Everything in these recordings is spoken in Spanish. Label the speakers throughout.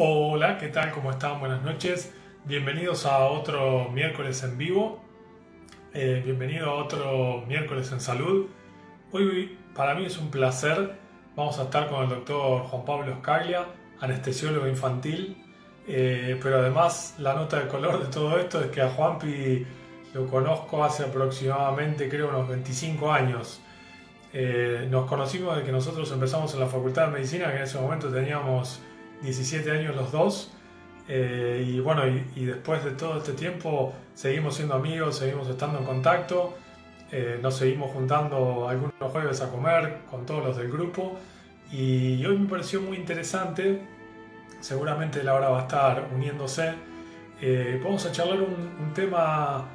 Speaker 1: Hola, ¿qué tal? ¿Cómo están? Buenas noches. Bienvenidos a otro miércoles en vivo. Eh, bienvenido a otro miércoles en salud. Hoy para mí es un placer. Vamos a estar con el doctor Juan Pablo Scaglia, anestesiólogo infantil. Eh, pero además la nota de color de todo esto es que a Juanpi lo conozco hace aproximadamente, creo, unos 25 años. Eh, nos conocimos desde que nosotros empezamos en la Facultad de Medicina, que en ese momento teníamos 17 años los dos. Eh, y bueno, y, después de todo este tiempo seguimos siendo amigos, seguimos estando en contacto, eh, nos seguimos juntando algunos jueves a comer con todos los del grupo. Y hoy me pareció muy interesante, seguramente la hora va a estar uniéndose. Eh, vamos a charlar un, tema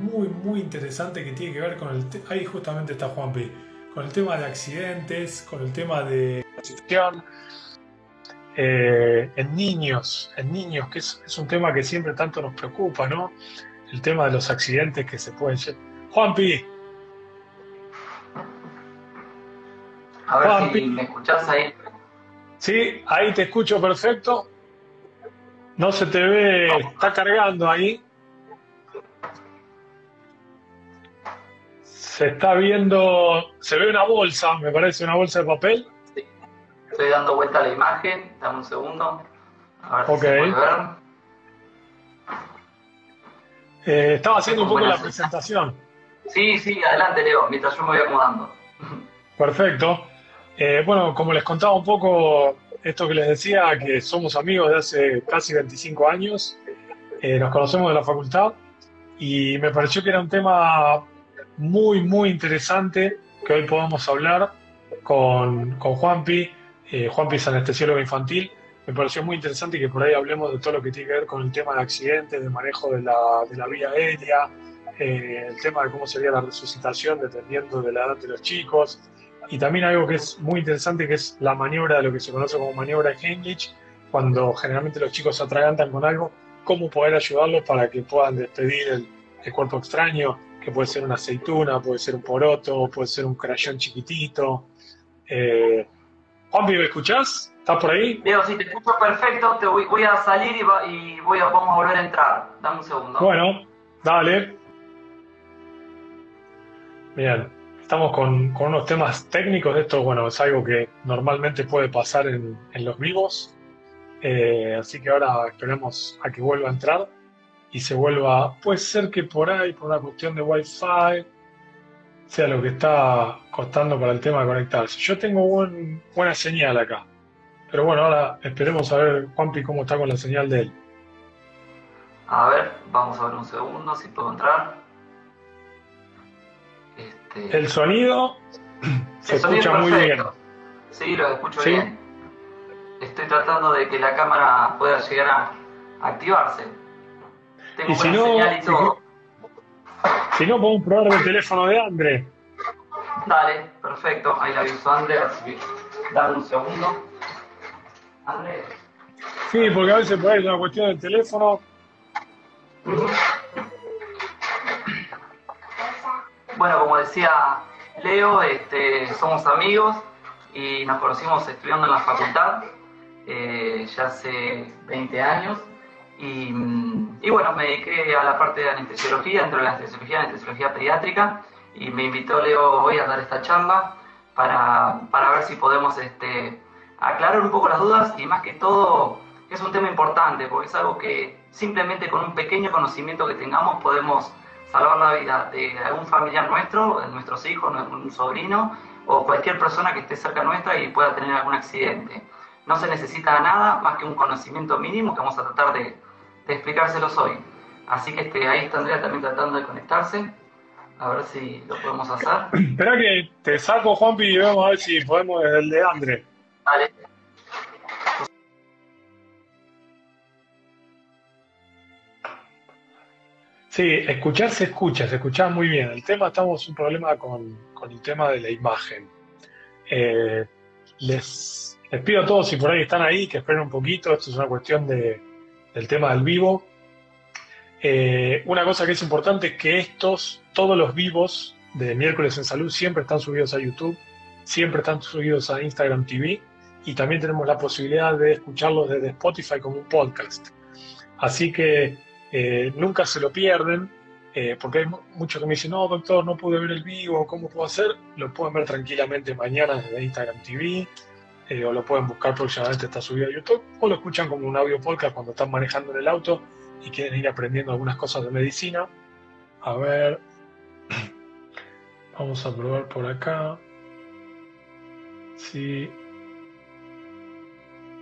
Speaker 1: muy, muy interesante que tiene que ver con el. Ahí justamente está. Con el tema de accidentes, con el tema de eh, en niños, en niños, que es, un tema que siempre tanto nos preocupa, ¿no? El tema de los accidentes que se pueden. Juanpi.
Speaker 2: A ver si me escuchás ahí.
Speaker 1: Sí, ahí te escucho perfecto. No se te ve, está cargando ahí. Se está viendo, se ve una bolsa, me parece una bolsa de papel.
Speaker 2: Estoy dando vuelta a la imagen, dame un segundo. A ver si se puede ver.
Speaker 1: Eh, estaba haciendo un poco la presentación.
Speaker 2: Sí, sí, adelante Leo, mientras yo me voy acomodando.
Speaker 1: Perfecto. Eh, bueno, como les contaba un poco esto que les decía, que somos amigos de hace casi 25 años, eh, nos conocemos de la facultad y me pareció que era un tema muy, muy interesante que hoy podamos hablar con, con Juanpi eh, Juan Piz, anestesiólogo infantil. Me pareció muy interesante que por ahí hablemos de todo lo que tiene que ver con el tema de accidentes, de manejo de la, de la vía aérea, eh, el tema de cómo sería la resucitación dependiendo de la edad de los chicos. Y también algo que es muy interesante, que es la maniobra de lo que se conoce como maniobra de Heimlich, cuando generalmente los chicos se atragantan con algo, cómo poder ayudarlos para que puedan despedir el, cuerpo extraño, que puede ser una aceituna, puede ser un poroto, puede ser un crayón chiquitito. Eh, Juanpi, ¿me escuchás? ¿Estás por ahí?
Speaker 2: Leo, si te escucho perfecto, te voy, a salir y, voy a, vamos a volver a entrar. Dame un segundo.
Speaker 1: Bueno, dale. Bien, estamos con, unos temas técnicos. Esto, bueno, es algo que normalmente puede pasar en, los vivos. Eh, así que ahora esperemos a que vuelva a entrar y se vuelva. Puede ser que por ahí, por una cuestión de Wi-Fi, sea lo que está costando para el tema de conectarse. Yo tengo buena señal acá. Pero bueno, ahora esperemos a ver, Juanpi, cómo está con la señal de él.
Speaker 2: A ver, vamos a ver un segundo si puedo entrar.
Speaker 1: Este... El sonido se escucha muy bien.
Speaker 2: Sí, lo escucho bien. Estoy tratando de que la cámara pueda llegar a activarse.
Speaker 1: Tengo buena señal y todo. Si no, podemos probar el teléfono de André.
Speaker 2: Dale, perfecto. Ahí la aviso a André. Dame un segundo. André.
Speaker 1: Sí, porque a veces puede ser una cuestión del teléfono.
Speaker 2: Bueno, como decía Leo, este, somos amigos y nos conocimos estudiando en la facultad eh, ya hace 20 años. Y, bueno, me dediqué a la parte de anestesiología, dentro de la anestesiología, anestesiología pediátrica, y me invitó Leo hoy a dar esta charla para, para ver si podemos este, aclarar un poco las dudas y más que todo es un tema importante porque es algo que simplemente con un pequeño conocimiento que tengamos podemos salvar la vida de algún familiar nuestro, de nuestros hijos, un sobrino o cualquier persona que esté cerca nuestra y pueda tener algún accidente. No se necesita nada más que un conocimiento mínimo que vamos a tratar de, de explicárselos hoy. Así que este, ahí está Andrea también tratando de conectarse. A ver si lo podemos hacer.
Speaker 1: Espera que te saco, Juanpi, y vamos a ver si podemos el de Andre. Vale. Sí, escuchar se escucha, se escucha muy bien. El tema, estamos un problema con, con el tema de la imagen. Eh, les, les pido a todos, si por ahí están ahí, que esperen un poquito. Esto es una cuestión de, del tema del vivo. Eh, una cosa que es importante es que estos, todos los vivos de miércoles en salud siempre están subidos a YouTube, siempre están subidos a Instagram TV y también tenemos la posibilidad de escucharlos desde Spotify como un podcast. Así que eh, nunca se lo pierden, eh, porque hay muchos que me dicen, no, doctor, no pude ver el vivo, ¿cómo puedo hacer? Lo pueden ver tranquilamente mañana desde Instagram TV, eh, o lo pueden buscar próximamente, está subido a YouTube, o lo escuchan como un audio podcast cuando están manejando en el auto y quieren ir aprendiendo algunas cosas de medicina. A ver, vamos a probar por acá. Sí.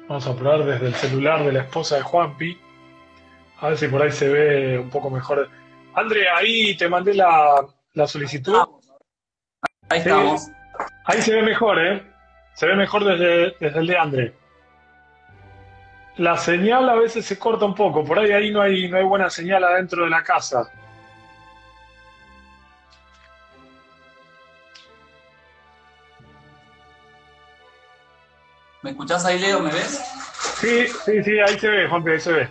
Speaker 1: Vamos a probar desde el celular de la esposa de Juanpi. A ver si por ahí se ve un poco mejor. André, ahí te mandé la, solicitud.
Speaker 2: Ahí estamos.
Speaker 1: ahí se ve mejor, ¿eh? Se ve mejor desde, desde el de André. La señal a veces se corta un poco. Por ahí ahí no hay, no hay buena señal adentro de la casa.
Speaker 2: ¿Me escuchás ahí, Leo? ¿Me ves?
Speaker 1: Sí, sí, sí, ahí se ve, Juanpi, ahí se ve.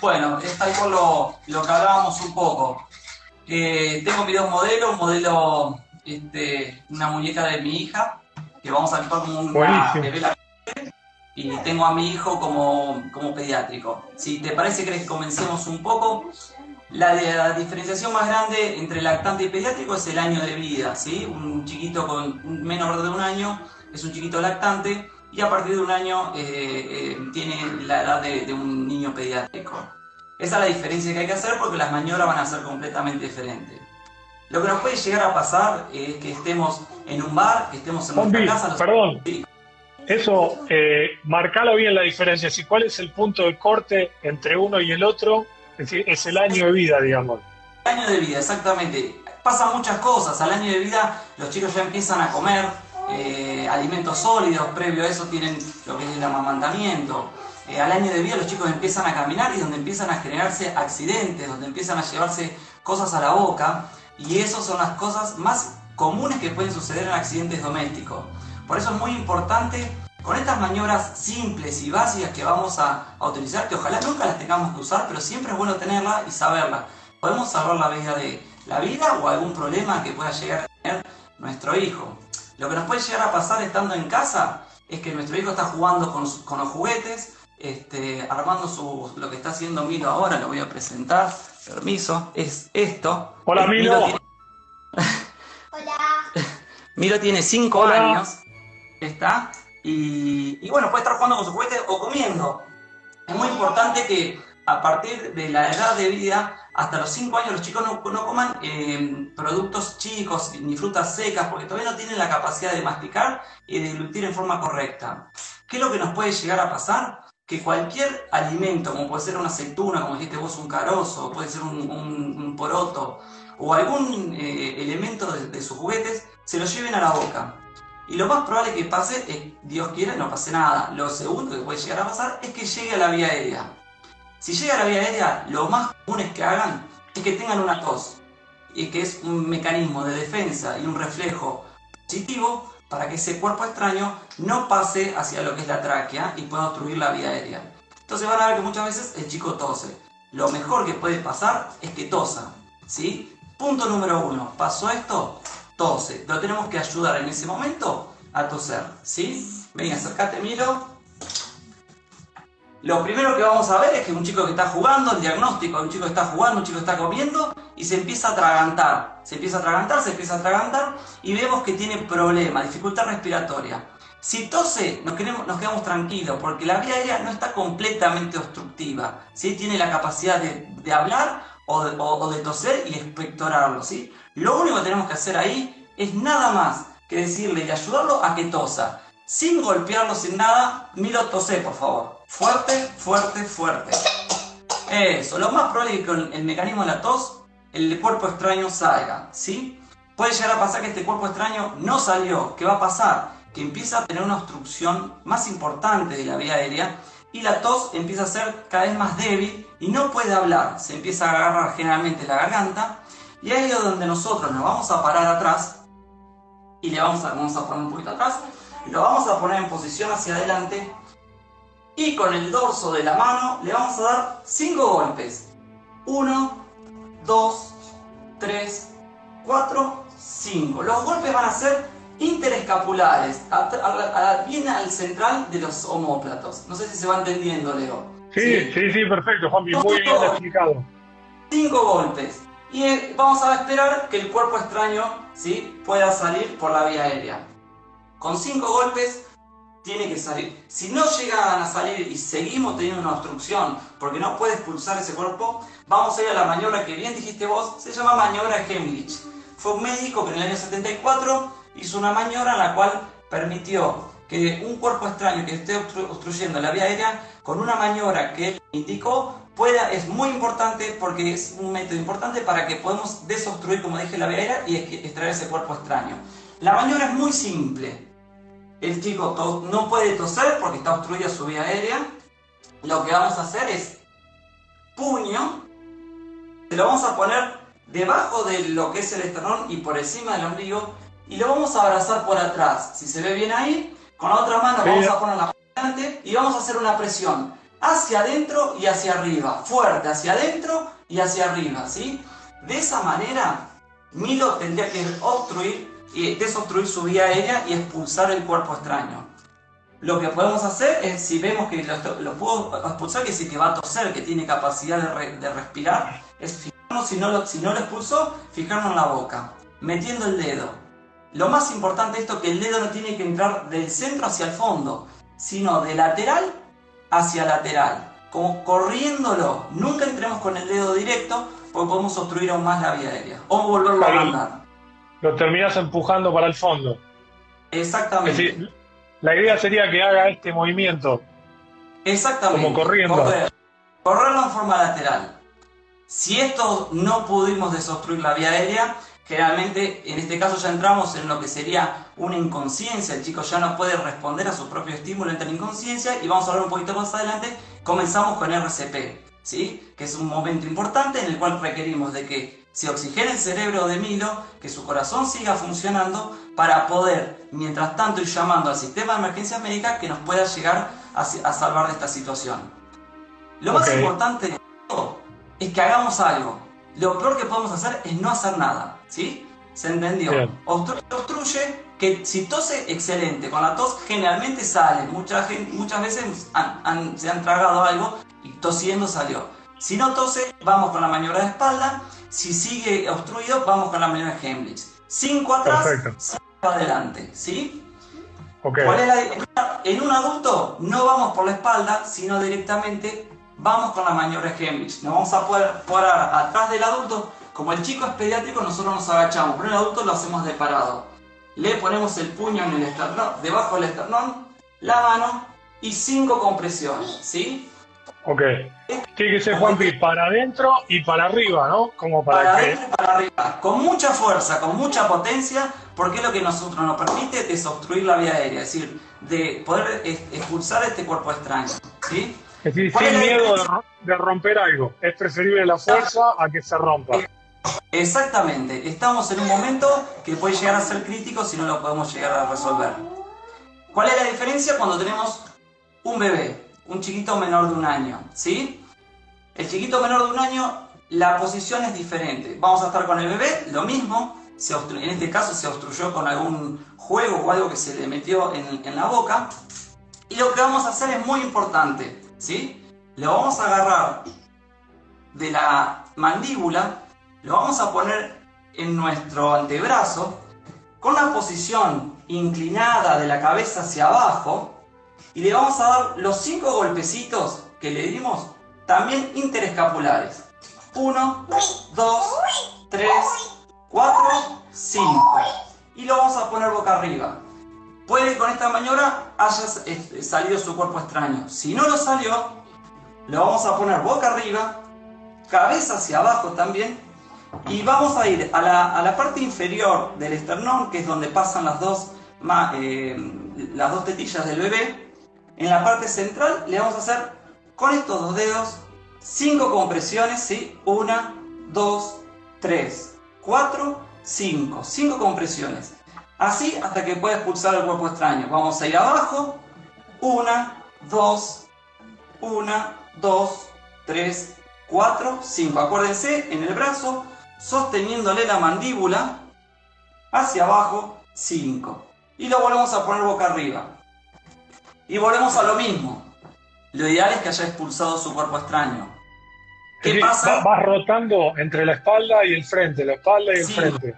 Speaker 2: Bueno, es algo lo, lo que hablábamos un poco. Eh, tengo un video modelo, un modelo, este, una muñeca de mi hija, que vamos a actuar como una bebé y tengo a mi hijo como, como pediátrico. Si te parece, ¿crees que comencemos un poco? La, la, diferenciación más grande entre lactante y pediátrico es el año de vida, ¿sí? Un chiquito con menor de un año es un chiquito lactante y a partir de un año eh, eh, tiene la edad de, un niño pediátrico. Esa es la diferencia que hay que hacer porque las maniobras van a ser completamente diferentes. Lo que nos puede llegar a pasar es que estemos en un bar, que estemos en nuestra casa.
Speaker 1: Perdón. Eso, eh, marcalo bien la diferencia. Si cuál es el punto de corte entre uno y el otro, es decir, es el año de vida, digamos.
Speaker 2: El año de vida, exactamente. Pasan muchas cosas. Al año de vida los chicos ya empiezan a comer, eh, alimentos sólidos, previo a eso tienen lo que es el amamantamiento. Eh, al año de vida los chicos empiezan a caminar y donde empiezan a generarse accidentes, donde empiezan a llevarse cosas a la boca y esas son las cosas más comunes que pueden suceder en accidentes domésticos. Por eso es muy importante con estas maniobras simples y básicas que vamos a, a utilizar, que ojalá nunca las tengamos que usar, pero siempre es bueno tenerlas y saberlas. Podemos salvar la vida de la vida o algún problema que pueda llegar a tener nuestro hijo. Lo que nos puede llegar a pasar estando en casa es que nuestro hijo está jugando con, los juguetes, este, armando su, lo que está haciendo Milo ahora, lo voy a presentar, permiso, es esto.
Speaker 1: Hola Milo. Milo.
Speaker 2: Milo tiene 5 años, está, y, y bueno, puede estar jugando con su juguete o comiendo. Es muy importante que a partir de la edad de vida hasta los 5 años los chicos no, coman eh, productos chicos ni frutas secas porque todavía no tienen la capacidad de masticar y de dilutir en forma correcta. ¿Qué es lo que nos puede llegar a pasar? Que cualquier alimento, como puede ser una aceituna, como dijiste vos, un carozo, puede ser un, poroto, o algún eh, elemento de, sus juguetes, se lo lleven a la boca. Y lo más probable que pase es, Dios quiera, no pase nada. Lo segundo que puede llegar a pasar es que llegue a la vía aérea. Si llega a la vía aérea, lo más común es que hagan es que tengan una tos, y que es un mecanismo de defensa y un reflejo positivo para que ese cuerpo extraño no pase hacia lo que es la tráquea y pueda obstruir la vía aérea. Entonces van a ver que muchas veces el chico tose. Lo mejor que puede pasar es que tosa. ¿sí? Punto número uno. Pasó esto, tose. Lo tenemos que ayudar en ese momento a toser. ¿sí? Ven, acércate, Miro. Lo primero que vamos a ver es que un chico que está jugando, el diagnóstico un chico que está jugando, un chico que está comiendo y se empieza a atragantar. Se empieza a atragantar, se empieza a atragantar y vemos que tiene problemas, dificultad respiratoria. Si tose, nos, nos quedamos tranquilos porque la vía aérea no está completamente obstructiva. ¿sí? Tiene la capacidad de, hablar o de, toser y expectorarlo. ¿sí? Lo único que tenemos que hacer ahí es nada más que decirle y ayudarlo a que tosa. Sin golpearlo, sin nada, Milo tose, por favor. Fuerte, fuerte, fuerte. Eso, lo más probable es que con el mecanismo de la tos, el cuerpo extraño salga, ¿sí? Puede llegar a pasar que este cuerpo extraño no salió. ¿Qué va a pasar? Que empieza a tener una obstrucción más importante de la vía aérea y la tos empieza a ser cada vez más débil y no puede hablar. Se empieza a agarrar generalmente la garganta y ahí es donde nosotros nos vamos a parar atrás y le vamos a, vamos a poner un poquito atrás lo vamos a poner en posición hacia adelante y con el dorso de la mano le vamos a dar 5 golpes. 1, 2, 3, 4, 5. Los golpes van a ser interescapulares, bien al central de los homóplatos. No sé si se va entendiendo, Leo.
Speaker 1: Sí, sí, sí, perfecto, Juanpi, muy bien explicado.
Speaker 2: Cinco golpes. Y eh, vamos a esperar que el cuerpo extraño ¿sí? pueda salir por la vía aérea. Con cinco golpes tiene que salir. Si no llegan a salir y seguimos teniendo una obstrucción porque no puede expulsar ese cuerpo, vamos a ir a la maniobra que bien dijiste vos, se llama maniobra Hemlich. Fue un médico que en el año 74 hizo una maniobra la cual permitió que un cuerpo extraño que esté obstruyendo la vía aérea, con una maniobra que él indicó, pueda, es muy importante porque es un método importante para que podamos desobstruir, como dije, la vía aérea y extraer ese cuerpo extraño. La maniobra es muy simple el chico no puede toser porque está obstruida su vía aérea. Lo que vamos a hacer es puño, se lo vamos a poner debajo de lo que es el esternón y por encima del ombligo y lo vamos a abrazar por atrás. Si se ve bien ahí, con la otra mano vamos a poner la delante y vamos a hacer una presión hacia adentro y hacia arriba, fuerte hacia adentro y hacia arriba, ¿sí? De esa manera, Milo tendría que obstruir y desobstruir su vía aérea y expulsar el cuerpo extraño. Lo que podemos hacer es, si vemos que lo, puedo expulsar, que sí que va a toser, que tiene capacidad de, respirar, es fijarnos, si no, lo, si no lo expulsó, fijarnos en la boca, metiendo el dedo. Lo más importante de esto es que el dedo no tiene que entrar del centro hacia el fondo, sino de lateral hacia lateral, como corriéndolo. Nunca entremos con el dedo directo porque podemos obstruir aún más la vía aérea o volverlo a mandar
Speaker 1: lo terminas empujando para el fondo.
Speaker 2: Exactamente.
Speaker 1: la idea sería que haga este movimiento.
Speaker 2: Exactamente.
Speaker 1: Como corriendo.
Speaker 2: Correrlo en forma lateral. Si esto no pudimos desobstruir la vía aérea, generalmente en este caso ya entramos en lo que sería una inconsciencia. El chico ya no puede responder a su propio estímulo, entra en inconsciencia y vamos a hablar un poquito más adelante. Comenzamos con RCP, ¿sí? que es un momento importante en el cual requerimos de que se oxigena el cerebro de Milo, que su corazón siga funcionando para poder, mientras tanto, ir llamando al sistema de emergencias médicas que nos pueda llegar a, salvar de esta situación. Lo más importante de todo es que hagamos algo. Lo peor que podemos hacer es no hacer nada, ¿sí? ¿Se entendió? Obstruye, que si tose, excelente. Con la tos generalmente sale. Mucha muchas veces se han tragado algo y tosiendo salió. Si no tose, vamos con la maniobra de espalda si sigue obstruido, vamos con la maniobra de Heimlich. 5 atrás, 5 adelante, ¿sí? en un adulto no vamos por la espalda, sino directamente vamos con la maniobra de Heimlich. Nos vamos a poder parar atrás del adulto. Como el chico es pediátrico, nosotros nos agachamos, pero en el adulto lo hacemos de parado. Le ponemos el puño en el esternón, debajo del esternón, la mano y 5 compresiones, ¿sí?
Speaker 1: Ok. Tiene que ser Juanpi para adentro y para arriba, ¿no?
Speaker 2: Como para, para adentro y para arriba. Con mucha fuerza, con mucha potencia, porque es lo que nosotros nos permite desobstruir la vía aérea, es decir, de poder expulsar este cuerpo extraño. ¿sí?
Speaker 1: Es decir, sin miedo de romper algo. Es preferible la fuerza a que se rompa.
Speaker 2: Exactamente. Estamos en un momento que puede llegar a ser crítico si no lo podemos llegar a resolver. ¿Cuál es la diferencia cuando tenemos un bebé? un chiquito menor de un año, ¿sí? El chiquito menor de un año, la posición es diferente. Vamos a estar con el bebé, lo mismo, en este caso se obstruyó con algún juego o algo que se le metió en, en la boca. Y lo que vamos a hacer es muy importante, ¿sí? Lo vamos a agarrar de la mandíbula, lo vamos a poner en nuestro antebrazo, con la posición inclinada de la cabeza hacia abajo, y le vamos a dar los cinco golpecitos que le dimos también interescapulares. 1, 2, 3, 4, 5. Y lo vamos a poner boca arriba. Puede que con esta maniobra haya este, salido su cuerpo extraño. Si no lo salió, lo vamos a poner boca arriba, cabeza hacia abajo también. Y vamos a ir a la, parte inferior del esternón, que es donde pasan las dos, eh, las dos tetillas del bebé en la parte central le vamos a hacer con estos dos dedos cinco compresiones, ¿sí? Una, dos, tres, cuatro, cinco. Cinco compresiones. Así hasta que pueda expulsar el cuerpo extraño. Vamos a ir abajo. Una, dos, una, dos, tres, cuatro, cinco. Acuérdense, en el brazo, sosteniéndole la mandíbula hacia abajo, cinco. y lo volvemos a poner boca arriba. Y volvemos a lo mismo. Lo ideal es que haya expulsado su cuerpo extraño.
Speaker 1: ¿Qué pasa? Vas rotando entre la espalda y el frente, la espalda y el frente.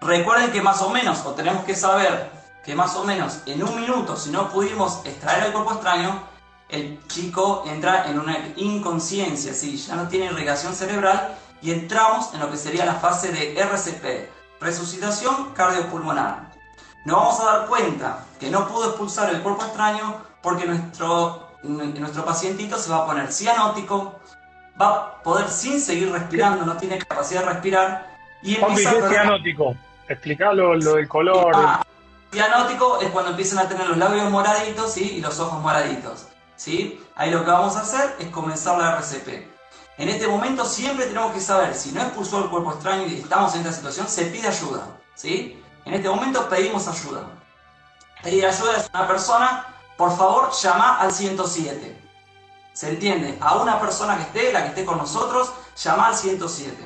Speaker 2: Recuerden que más o menos, o tenemos que saber que más o menos en un minuto, si no pudimos extraer el cuerpo extraño, el chico entra en una inconsciencia, ¿sí? ya no tiene irrigación cerebral y entramos en lo que sería la fase de RCP, resucitación cardiopulmonar. Nos vamos a dar cuenta que no pudo expulsar el cuerpo extraño porque nuestro, nuestro pacientito se va a poner cianótico, va a poder sin seguir respirando, no tiene capacidad de respirar.
Speaker 1: Y ¿qué es cianótico? Explicalo lo del color. Ah,
Speaker 2: cianótico es cuando empiezan a tener los labios moraditos y los ojos moraditos. ¿sí? Ahí lo que vamos a hacer es comenzar la RCP. En este momento siempre tenemos que saber si no expulsó el cuerpo extraño y estamos en esta situación, se pide ayuda. ¿sí? En este momento pedimos ayuda. Pedir ayuda es una persona, por favor, llama al 107. ¿Se entiende? A una persona que esté, la que esté con nosotros, llama al 107.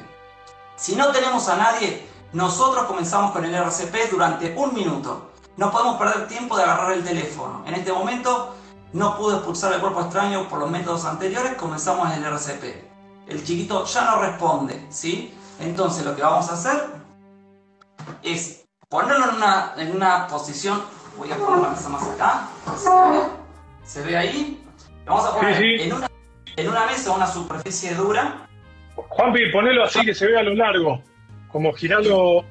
Speaker 2: Si no tenemos a nadie, nosotros comenzamos con el RCP durante un minuto. No podemos perder tiempo de agarrar el teléfono. En este momento no pudo expulsar el cuerpo extraño por los métodos anteriores, comenzamos en el RCP. El chiquito ya no responde, ¿sí? Entonces lo que vamos a hacer es ponerlo en una, en una posición, voy a poner la mesa más acá, se ve, se ve ahí, vamos a poner En, una, en una mesa una superficie dura.
Speaker 1: Juanpi, ponelo así que se vea a lo largo, como girarlo,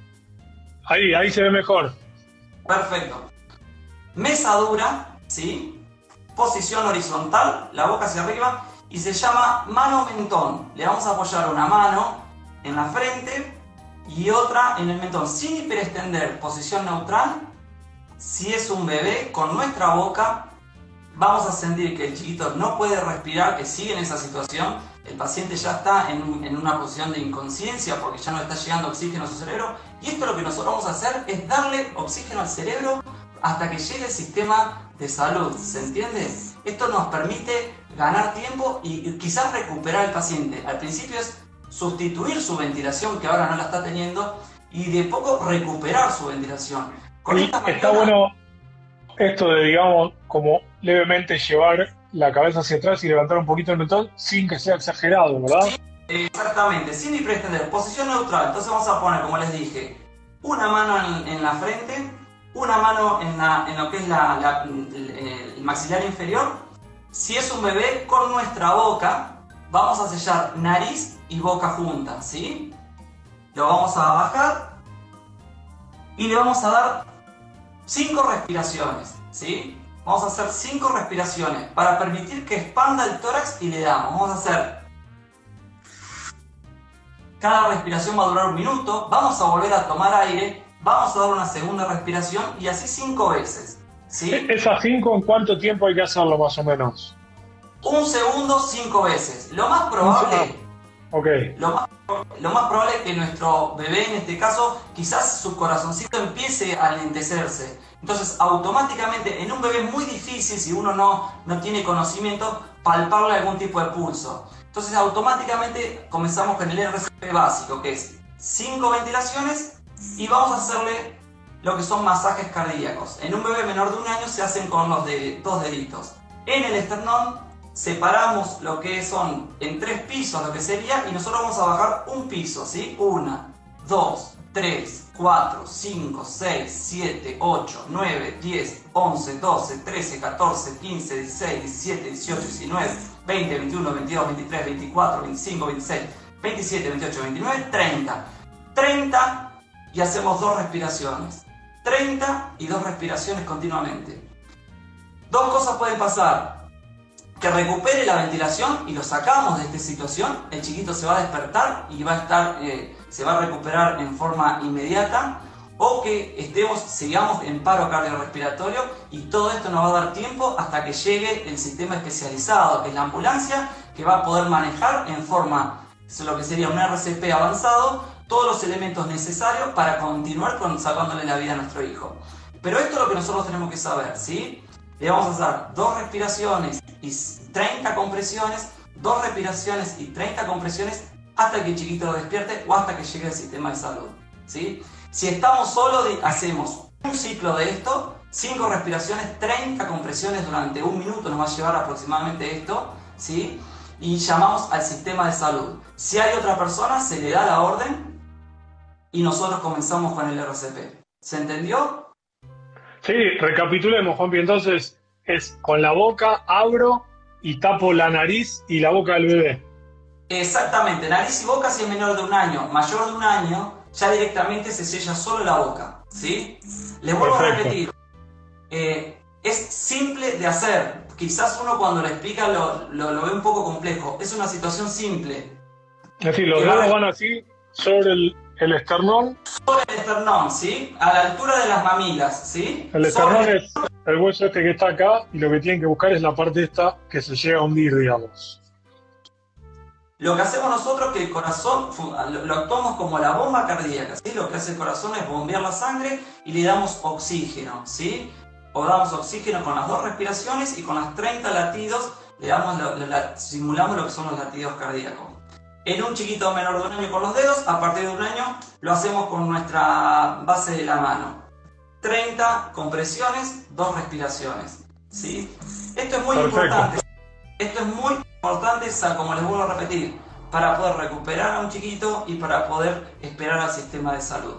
Speaker 1: ahí, ahí se ve mejor.
Speaker 2: Perfecto. Mesa dura, ¿sí? posición horizontal, la boca hacia arriba, y se llama mano mentón. Le vamos a apoyar una mano en la frente y otra en el mentón, sin hiperextender, posición neutral. Si es un bebé, con nuestra boca vamos a sentir que el chiquito no puede respirar, que sigue en esa situación. El paciente ya está en, en una posición de inconsciencia porque ya no está llegando oxígeno a su cerebro. Y esto lo que nosotros vamos a hacer es darle oxígeno al cerebro hasta que llegue el sistema de salud, ¿se entiende? Esto nos permite ganar tiempo y quizás recuperar al paciente. Al principio es sustituir su ventilación, que ahora no la está teniendo, y de poco recuperar su ventilación.
Speaker 1: Está bueno esto de, digamos, como levemente llevar la cabeza hacia atrás y levantar un poquito el mentón sin que sea exagerado, ¿verdad?
Speaker 2: exactamente, sin hiperextender, posición neutral. Entonces vamos a poner, como les dije, una mano en la frente, una mano en, lo que es el maxilar inferior. Si es un bebé, con nuestra boca vamos a sellar nariz y boca juntas, ¿sí? Lo vamos a bajar y le vamos a dar cinco respiraciones, ¿sí? Vamos a hacer cinco respiraciones para permitir que expanda el tórax y le damos. Vamos a hacer cada respiración va a durar un minuto. Vamos a volver a tomar aire Vamos a dar una segunda respiración y así cinco veces. ¿Sí?
Speaker 1: ¿E-, ¿Esas cinco en cuánto tiempo hay que hacerlo más o menos?
Speaker 2: Un segundo cinco veces. Lo más probable...
Speaker 1: Okay.
Speaker 2: Lo más, lo más probable es que nuestro bebé, en este caso, quizás su corazoncito empiece a alentecerse. Entonces, automáticamente, en un bebé muy difícil, si uno no, no tiene conocimiento, palparle algún tipo de pulso. Entonces, automáticamente comenzamos con el RCP básico, que es 5 ventilaciones y vamos a hacerle lo que son masajes cardíacos. En un bebé menor de un año se hacen con los dos deditos. En el esternón separamos lo que son en tres pisos lo que sería y nosotros vamos a bajar un piso, ¿sí? Una, dos, tres, cuatro, cinco, seis, siete, ocho, nueve, diez, once, doce, trece, catorce, quince, dieciséis, diecisiete, dieciocho, diecinueve, veinte, veintiuno, veintidós, veintitrés, veinticuatro, veinticinco, veintiséis, veintisiete, veintiocho, veintinueve, treinta. Treinta y hacemos dos respiraciones. 30 y dos respiraciones continuamente. Dos cosas pueden pasar. Que recupere la ventilación y lo sacamos de esta situación, el chiquito se va a despertar y va a estar, eh, se va a recuperar en forma inmediata, o que estemos, sigamos en paro cardiorrespiratorio y todo esto nos va a dar tiempo hasta que llegue el sistema especializado, que es la ambulancia, que va a poder manejar en forma, lo que sería un RCP avanzado, todos los elementos necesarios para continuar con, sacándole la vida a nuestro hijo. Pero esto es lo que nosotros tenemos que saber, ¿sí? Le vamos a hacer dos respiraciones y 30 compresiones, dos respiraciones y 30 compresiones hasta que el chiquito lo despierte o hasta que llegue al sistema de salud, ¿sí? Si estamos solos, hacemos un ciclo de esto, 5 respiraciones, 30 compresiones durante un minuto nos va a llevar aproximadamente esto, ¿sí? Y llamamos al sistema de salud. Si hay otra persona, se le da la orden y nosotros comenzamos con el RCP. ¿Se entendió?
Speaker 1: Sí, recapitulemos, Juanpi. Entonces, es con la boca abro y tapo la nariz y la boca del bebé.
Speaker 2: Exactamente, nariz y boca si es menor de un año, mayor de un año, ya directamente se sella solo la boca, ¿sí? Les vuelvo a repetir, eh, es simple de hacer, quizás uno cuando lo explica lo, ve un poco complejo, es una situación simple.
Speaker 1: Es decir, los dedos van así sobre el, el esternón.
Speaker 2: Sobre el esternón, ¿sí? A la altura de las mamilas, ¿sí?
Speaker 1: El esternón es el hueso este que está acá y lo que tienen que buscar es la parte esta que se llega a hundir, digamos.
Speaker 2: Lo que hacemos nosotros es que el corazón lo actuamos como la bomba cardíaca, ¿sí? Lo que hace el corazón es bombear la sangre y le damos oxígeno, ¿sí? O damos oxígeno con las dos respiraciones y con las 30 latidos le damos simulamos lo que son los latidos cardíacos. En un chiquito menor de un año con los dedos, a partir de un año lo hacemos con nuestra base de la mano. 30 compresiones, dos respiraciones, ¿sí? Esto es muy importante. Esto es muy importante, como les vuelvo a repetir, para poder recuperar a un chiquito y para poder esperar al sistema de salud.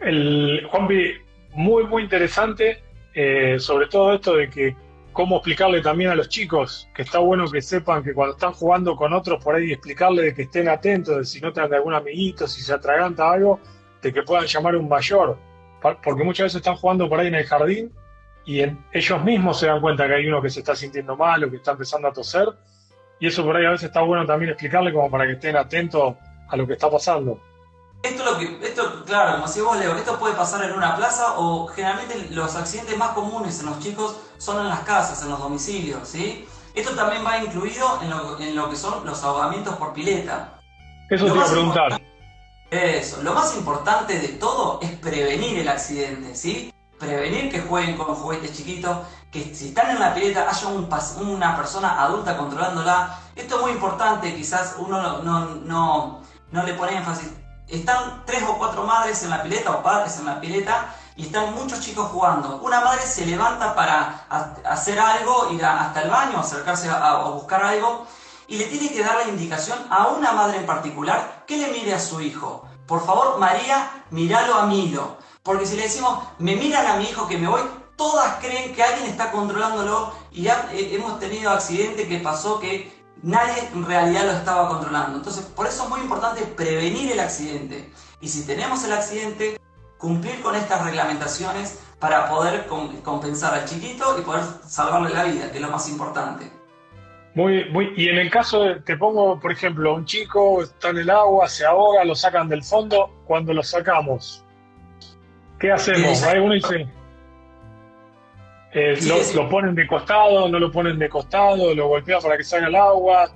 Speaker 1: El, Juanpi, muy, muy interesante, eh, sobre todo esto de que cómo explicarle también a los chicos, que está bueno que sepan que cuando están jugando con otros por ahí explicarle de que estén atentos, de si notan de algún amiguito, si se atraganta algo, de que puedan llamar a un mayor, porque muchas veces están jugando por ahí en el jardín y ellos mismos se dan cuenta que hay uno que se está sintiendo mal o que está empezando a toser. Y eso por ahí a veces está bueno también explicarle como para que estén atentos a lo que está pasando.
Speaker 2: Esto, lo que, esto claro, como vos Leo, esto puede pasar en una plaza o generalmente los accidentes más comunes en los chicos son en las casas, en los domicilios, ¿sí? Esto también va incluido en lo, en lo que son los ahogamientos por pileta.
Speaker 1: Eso te iba a preguntar.
Speaker 2: Eso, lo más importante de todo es prevenir el accidente, ¿sí? prevenir que jueguen con juguetes chiquitos, que si están en la pileta haya una persona adulta controlándola. Esto es muy importante, quizás uno no, no, le pone énfasis. Están tres o cuatro madres en la pileta o padres en la pileta y están muchos chicos jugando. Una madre se levanta para hacer algo, ir hasta el baño, acercarse a, buscar algo y le tiene que dar la indicación a una madre en particular que le mire a su hijo. Por favor, María, míralo a Milo. Porque si le decimos, me miran a mi hijo que me voy, todas creen que alguien está controlándolo y ya eh, hemos tenido accidente que pasó que nadie en realidad lo estaba controlando. Entonces, por eso es muy importante prevenir el accidente. Y si tenemos el accidente, cumplir con estas reglamentaciones para poder compensar al chiquito y poder salvarle la vida, que es lo más importante.
Speaker 1: Muy, muy, y en el caso, de, te pongo, por ejemplo, un chico está en el agua, se ahoga, lo sacan del fondo, cuando lo sacamos, ¿Qué hacemos? Hay uno dice, eh, lo, ponen de costado, no lo ponen de costado, lo golpean para que salga el agua.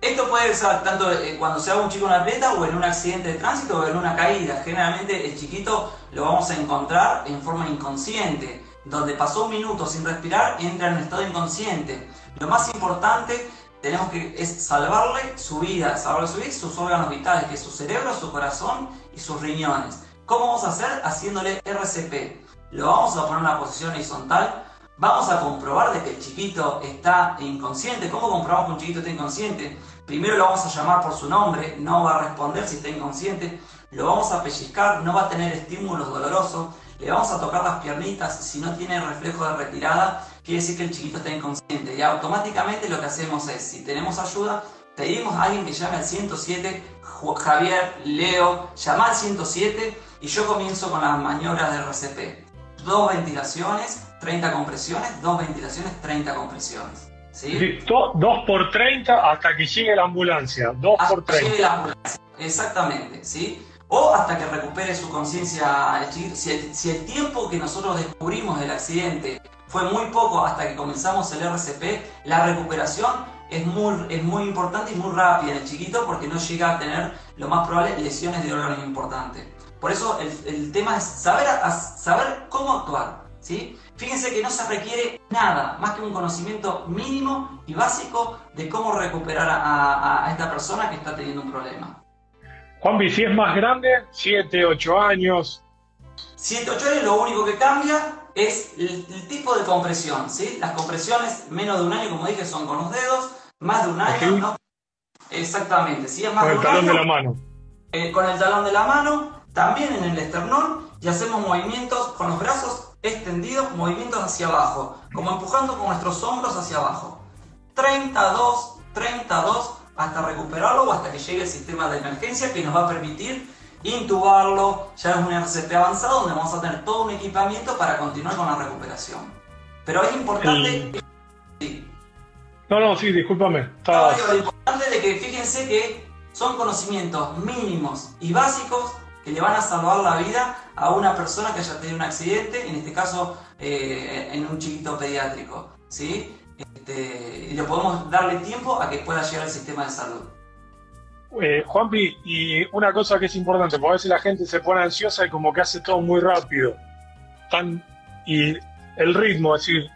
Speaker 2: Esto puede ser tanto eh, cuando se haga un chico en atleta o en un accidente de tránsito o en una caída. Generalmente el chiquito lo vamos a encontrar en forma inconsciente, donde pasó un minuto sin respirar entra en un estado inconsciente. Lo más importante tenemos que es salvarle su vida, salvarle su vida y sus órganos vitales, que es su cerebro, su corazón y sus riñones. ¿Cómo vamos a hacer? Haciéndole RCP. Lo vamos a poner en una posición horizontal. Vamos a comprobar de que el chiquito está inconsciente. ¿Cómo comprobamos que un chiquito está inconsciente? Primero lo vamos a llamar por su nombre, no va a responder si está inconsciente. Lo vamos a pellizcar, no va a tener estímulos dolorosos. Le vamos a tocar las piernitas. Si no tiene reflejo de retirada, quiere decir que el chiquito está inconsciente. Y automáticamente lo que hacemos es, si tenemos ayuda, pedimos a alguien que llame al 107, Javier, Leo, llama al 107 y yo comienzo con las maniobras de RCP. Dos ventilaciones, 30 compresiones, dos ventilaciones, 30 compresiones. ¿sí?
Speaker 1: dos por 30 hasta que llegue la ambulancia. Dos por 30. Llegue la ambulancia.
Speaker 2: Exactamente, ¿sí? O hasta que recupere su conciencia. Si, si el tiempo que nosotros descubrimos del accidente fue muy poco hasta que comenzamos el RCP, la recuperación es muy, es muy importante y muy rápida en el chiquito porque no llega a tener lo más probable lesiones de órganos importantes. Por eso el, tema es saber, saber cómo actuar. ¿sí? Fíjense que no se requiere nada más que un conocimiento mínimo y básico de cómo recuperar a, esta persona que está teniendo un problema.
Speaker 1: Juan, si es más grande, 7, 8 años,
Speaker 2: 7-8 lo único que cambia es el, tipo de compresión, ¿sí? Las compresiones menos de un año, como dije, son con los dedos, más de un año, ¿no? Exactamente, ¿sí? Es más
Speaker 1: con el talón de la mano.
Speaker 2: Eh, con el talón de la mano, también en el esternón, y hacemos movimientos con los brazos extendidos, movimientos hacia abajo, como empujando con nuestros hombros hacia abajo. 32, 32, hasta recuperarlo o hasta que llegue el sistema de emergencia que nos va a permitir intubarlo, ya es un RCP avanzado donde vamos a tener todo un equipamiento para continuar con la recuperación. Pero es importante...
Speaker 1: No, no, sí, discúlpame.
Speaker 2: lo importante es que fíjense que son conocimientos mínimos y básicos que le van a salvar la vida a una persona que haya tenido un accidente, en este caso eh, en un chiquito pediátrico. ¿sí? Este, y le podemos darle tiempo a que pueda llegar al sistema de salud.
Speaker 1: Eh, Juanpi, y una cosa que es importante, porque a veces la gente se pone ansiosa y como que hace todo muy rápido. Tan, y el ritmo, es decir,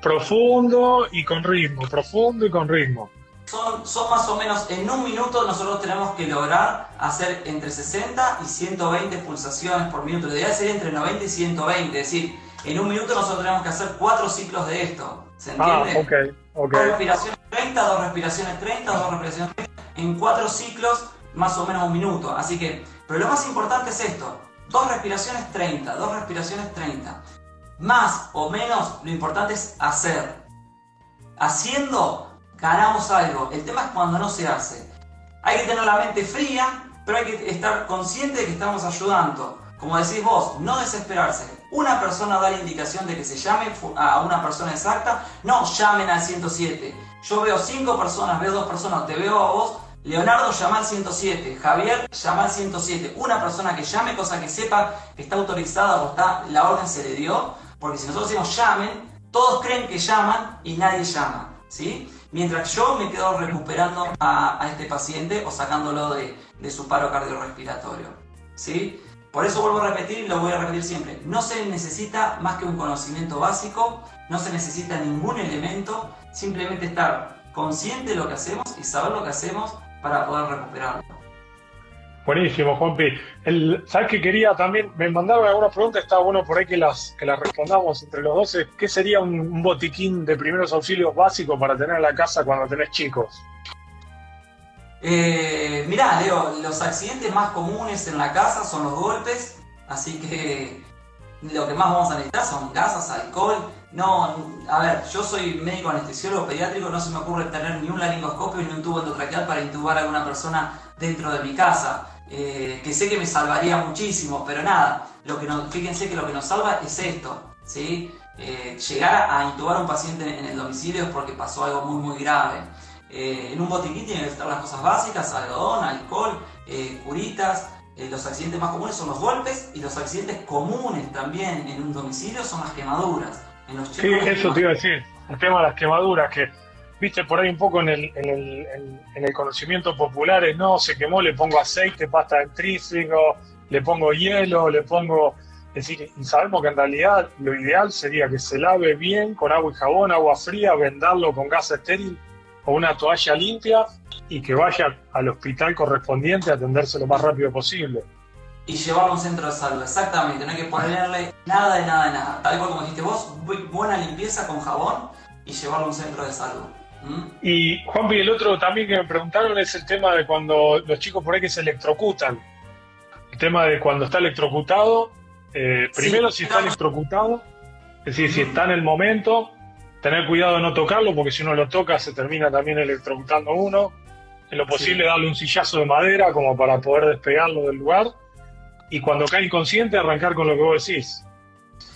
Speaker 1: profundo y con ritmo, profundo y con ritmo.
Speaker 2: Son, son más o menos, en un minuto nosotros tenemos que lograr hacer entre 60 y 120 pulsaciones por minuto. La idea sería entre 90 y 120, es decir, en un minuto nosotros tenemos que hacer cuatro ciclos de esto. ¿Se ah, entiende?
Speaker 1: Ah, ok,
Speaker 2: Dos respiraciones 30, dos respiraciones 30, dos respiraciones 30 en cuatro ciclos, más o menos un minuto. Así que, pero lo más importante es esto, dos respiraciones 30, dos respiraciones 30. Más o menos, lo importante es hacer. Haciendo, ganamos algo. El tema es cuando no se hace. Hay que tener la mente fría, pero hay que estar consciente de que estamos ayudando. Como decís vos, no desesperarse. Una persona da la indicación de que se llame a una persona exacta, no llamen al 107. Yo veo cinco personas, veo dos personas, te veo a vos, Leonardo llama al 107, Javier llama al 107. Una persona que llame, cosa que sepa que está autorizada o está, la orden se le dio, porque si nosotros decimos llamen, todos creen que llaman y nadie llama, ¿sí? Mientras yo me quedo recuperando a, este paciente o sacándolo de, su paro cardiorrespiratorio, ¿sí? Por eso vuelvo a repetir y lo voy a repetir siempre, no se necesita más que un conocimiento básico, no se necesita ningún elemento, simplemente estar consciente de lo que hacemos y saber lo que hacemos para poder recuperarlo.
Speaker 1: Buenísimo, Juanpi. El, ¿Sabes que quería también? Me mandaron algunas preguntas, está bueno por ahí que las, que las respondamos entre los 12. ¿Qué sería un, botiquín de primeros auxilios básicos para tener en la casa cuando tenés chicos?
Speaker 2: Eh, mirá, Leo, los accidentes más comunes en la casa son los golpes, así que lo que más vamos a necesitar son gasas, alcohol. No, a ver, yo soy médico anestesiólogo pediátrico, no se me ocurre tener ni un laringoscopio ni un tubo endotraqueal para intubar a alguna persona dentro de mi casa. Eh, que sé que me salvaría muchísimo, pero nada, lo que nos, fíjense que lo que nos salva es esto, ¿sí? Eh, llegar a intubar a un paciente en el domicilio es porque pasó algo muy muy grave. Eh, en un botiquín tienen que estar las cosas básicas, algodón, alcohol, curitas, los accidentes más comunes son los golpes y los accidentes comunes también en un domicilio son las quemaduras. En los
Speaker 1: sí, eso te iba a decir, el tema de las quemaduras, que viste por ahí un poco en el, en el, en, el conocimiento popular, es no, se quemó, le pongo aceite, pasta dentrífico, le pongo hielo, le pongo... Es decir, y sabemos que en realidad lo ideal sería que se lave bien con agua y jabón, agua fría, vendarlo con gas estéril o una toalla limpia y que vaya al hospital correspondiente a atenderse lo más rápido posible.
Speaker 2: Y llevarlo a un centro de salud, exactamente, no hay que ponerle nada de nada de nada. Tal cual como dijiste vos, buena limpieza con jabón y llevarlo a un centro de salud.
Speaker 1: Y Juanpi, el otro también que me preguntaron es el tema de cuando los chicos por ahí que se electrocutan. El tema de cuando está electrocutado, eh, primero si está electrocutado, es decir, si está en el momento, tener cuidado de no tocarlo, porque si uno lo toca se termina también electrocutando uno. En lo posible darle un sillazo de madera como para poder despegarlo del lugar. Y cuando cae inconsciente, arrancar con lo que vos decís.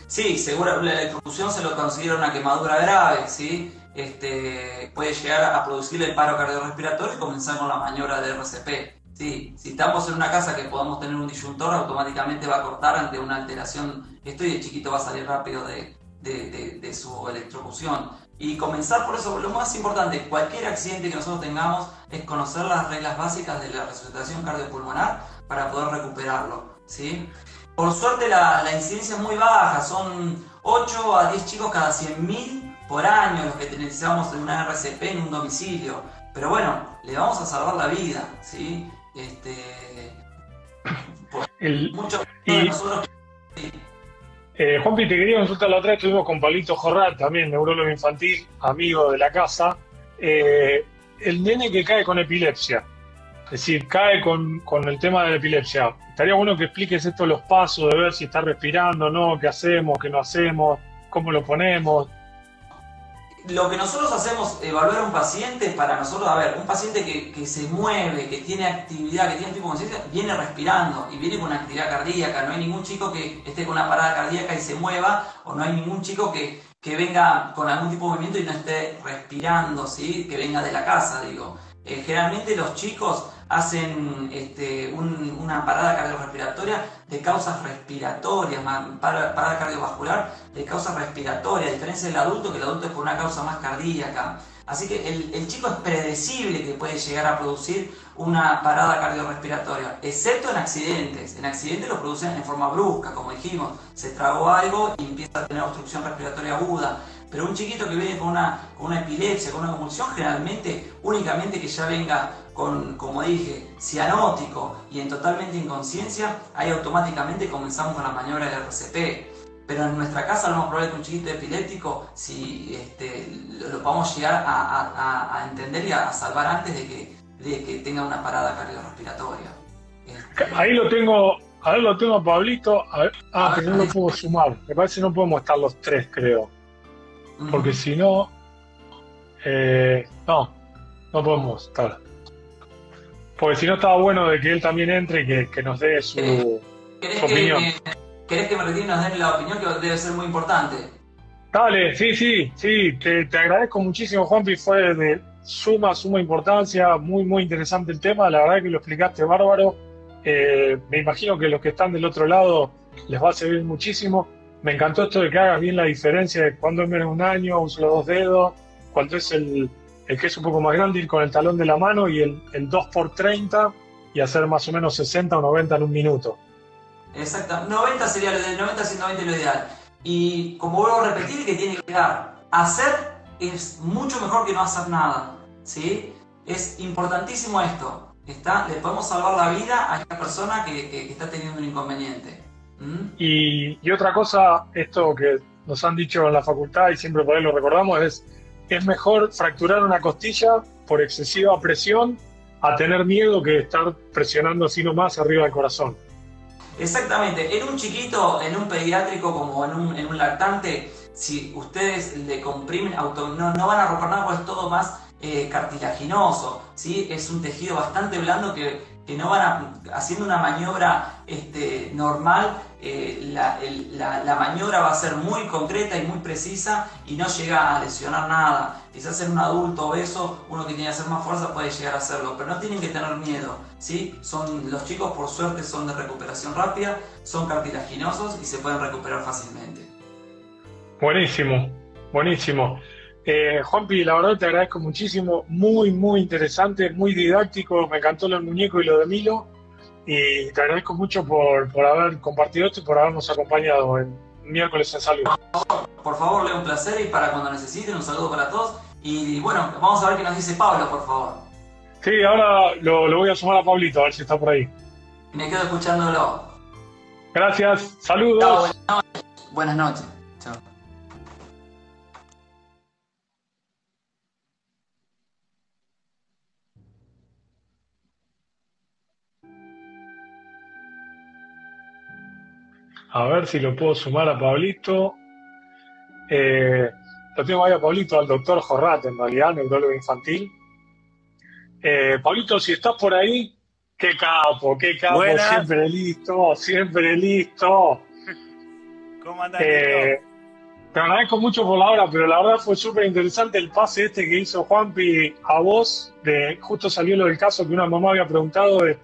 Speaker 2: Sí, seguro la electrocución se lo considera una quemadura grave, ¿sí? Este, puede llegar a producir el paro cardiorrespiratorio y comenzar con la maniobra de RCP. Sí, si estamos en una casa que podamos tener un disyuntor, automáticamente va a cortar ante una alteración. Esto y el chiquito va a salir rápido de, de, su electrocución. Y comenzar por eso, lo más importante, cualquier accidente que nosotros tengamos es conocer las reglas básicas de la resucitación cardiopulmonar para poder recuperarlo. ¿sí? Por suerte la, la incidencia es muy baja, son 8 a 10 chicos cada 100.000 por año los que necesitamos en una RCP en un domicilio. Pero bueno, le vamos a salvar la vida, ¿sí? Este,
Speaker 1: muchos de nosotros Eh, Juanpi, te quería consultar la otra vez, estuvimos con Palito Jorral, también neurólogo infantil, amigo de la casa. Eh, el nene que cae con epilepsia, es decir, cae con, con, el tema de la epilepsia. Estaría bueno que expliques esto, los pasos, de ver si está respirando o no, qué hacemos, qué no hacemos, cómo lo ponemos
Speaker 2: lo que nosotros hacemos, evaluar a un paciente, para nosotros, a ver, un paciente que, que se mueve, que tiene actividad, que tiene tipo de conciencia, viene respirando y viene con una actividad cardíaca. No hay ningún chico que esté con una parada cardíaca y se mueva, o no hay ningún chico que, que venga con algún tipo de movimiento y no esté respirando, ¿sí? Que venga de la casa, digo. Eh, generalmente los chicos hacen este, una parada cardiorrespiratoria de causas respiratorias, parada cardiovascular de causas respiratorias, a diferencia del adulto, que el adulto es por una causa más cardíaca. Así que el, chico es predecible que puede llegar a producir una parada cardiorrespiratoria, excepto en accidentes. En accidentes lo producen en forma brusca, como dijimos, se tragó algo y empieza a tener obstrucción respiratoria aguda. Pero un chiquito que viene con una, con una epilepsia, con una convulsión, generalmente, únicamente que ya venga con, como dije, cianótico y en totalmente inconsciencia, ahí automáticamente comenzamos con la maniobra del RCP. Pero en nuestra casa lo más probable que un chiquito epiléptico, si este, lo, podamos llegar a, entender y a, salvar antes de que, de que tenga una parada cardiorrespiratoria.
Speaker 1: Este, ahí lo tengo, a ver, lo tengo a Pablito. ah, pero no lo puedo sumar. Me parece que no podemos estar los tres, creo. Porque si no, eh, no, no podemos estar. Porque si no estaba bueno de que él también entre y que, que nos dé su, opinión.
Speaker 2: ¿Querés que me retire y nos den la opinión que debe ser muy importante?
Speaker 1: Dale, sí, sí, sí, te, te agradezco muchísimo, Juanpi, fue de suma, suma importancia, muy, muy interesante el tema, la verdad que lo explicaste bárbaro. Eh, me imagino que los que están del otro lado les va a servir muchísimo. Me encantó esto de que hagas bien la diferencia de cuando es menos un año, uso los dos dedos, cuando es el, el, que es un poco más grande, ir con el talón de la mano y el, el 2 por 30 y hacer más o menos 60 o 90 en un minuto.
Speaker 2: Exacto, 90 sería lo ideal, 90 120 lo ideal. Y como vuelvo a repetir, que tiene que dar, hacer es mucho mejor que no hacer nada, ¿sí? Es importantísimo esto, está, le podemos salvar la vida a esta persona que, que está teniendo un inconveniente.
Speaker 1: Y, otra cosa, esto que nos han dicho en la facultad y siempre por ahí lo recordamos, es es mejor fracturar una costilla por excesiva presión a tener miedo que estar presionando así nomás arriba del corazón.
Speaker 2: Exactamente, en un chiquito, en un pediátrico como en un, en un lactante, si ustedes le comprimen, no, van a romper nada porque es todo más eh, cartilaginoso, ¿sí? es un tejido bastante blando que, que no van a, haciendo una maniobra este, normal, eh, la, la, maniobra va a ser muy concreta y muy precisa y no llega a lesionar nada. Quizás en un adulto obeso, uno que tiene que hacer más fuerza puede llegar a hacerlo, pero no tienen que tener miedo. ¿sí? Son, los chicos por suerte son de recuperación rápida, son cartilaginosos y se pueden recuperar fácilmente.
Speaker 1: Buenísimo, buenísimo. Eh, Juanpi, la verdad te agradezco muchísimo, muy, muy interesante, muy didáctico, me encantó lo del muñeco y lo de Milo, y te agradezco mucho por, haber compartido esto y por habernos acompañado en miércoles en salud.
Speaker 2: Por favor, Leo, un placer y para cuando necesiten, un saludo para todos. Y bueno, vamos a ver qué nos dice Pablo, por favor.
Speaker 1: Sí, ahora lo, lo voy a sumar a Pablito, a ver si está por ahí.
Speaker 2: Me quedo escuchándolo.
Speaker 1: Gracias, saludos.
Speaker 2: Buenas noches.
Speaker 1: A ver si lo puedo sumar a Pablito. Eh, lo tengo ahí a Pablito, al doctor Jorrat, en realidad, neurólogo infantil. Eh, Pablito, si estás por ahí, qué capo, qué capo, siempre listo, siempre listo.
Speaker 3: ¿Cómo andás? Eh,
Speaker 1: te agradezco mucho por la hora, pero la verdad fue súper interesante el pase este que hizo Juanpi a vos. De, justo salió lo del caso que una mamá había preguntado de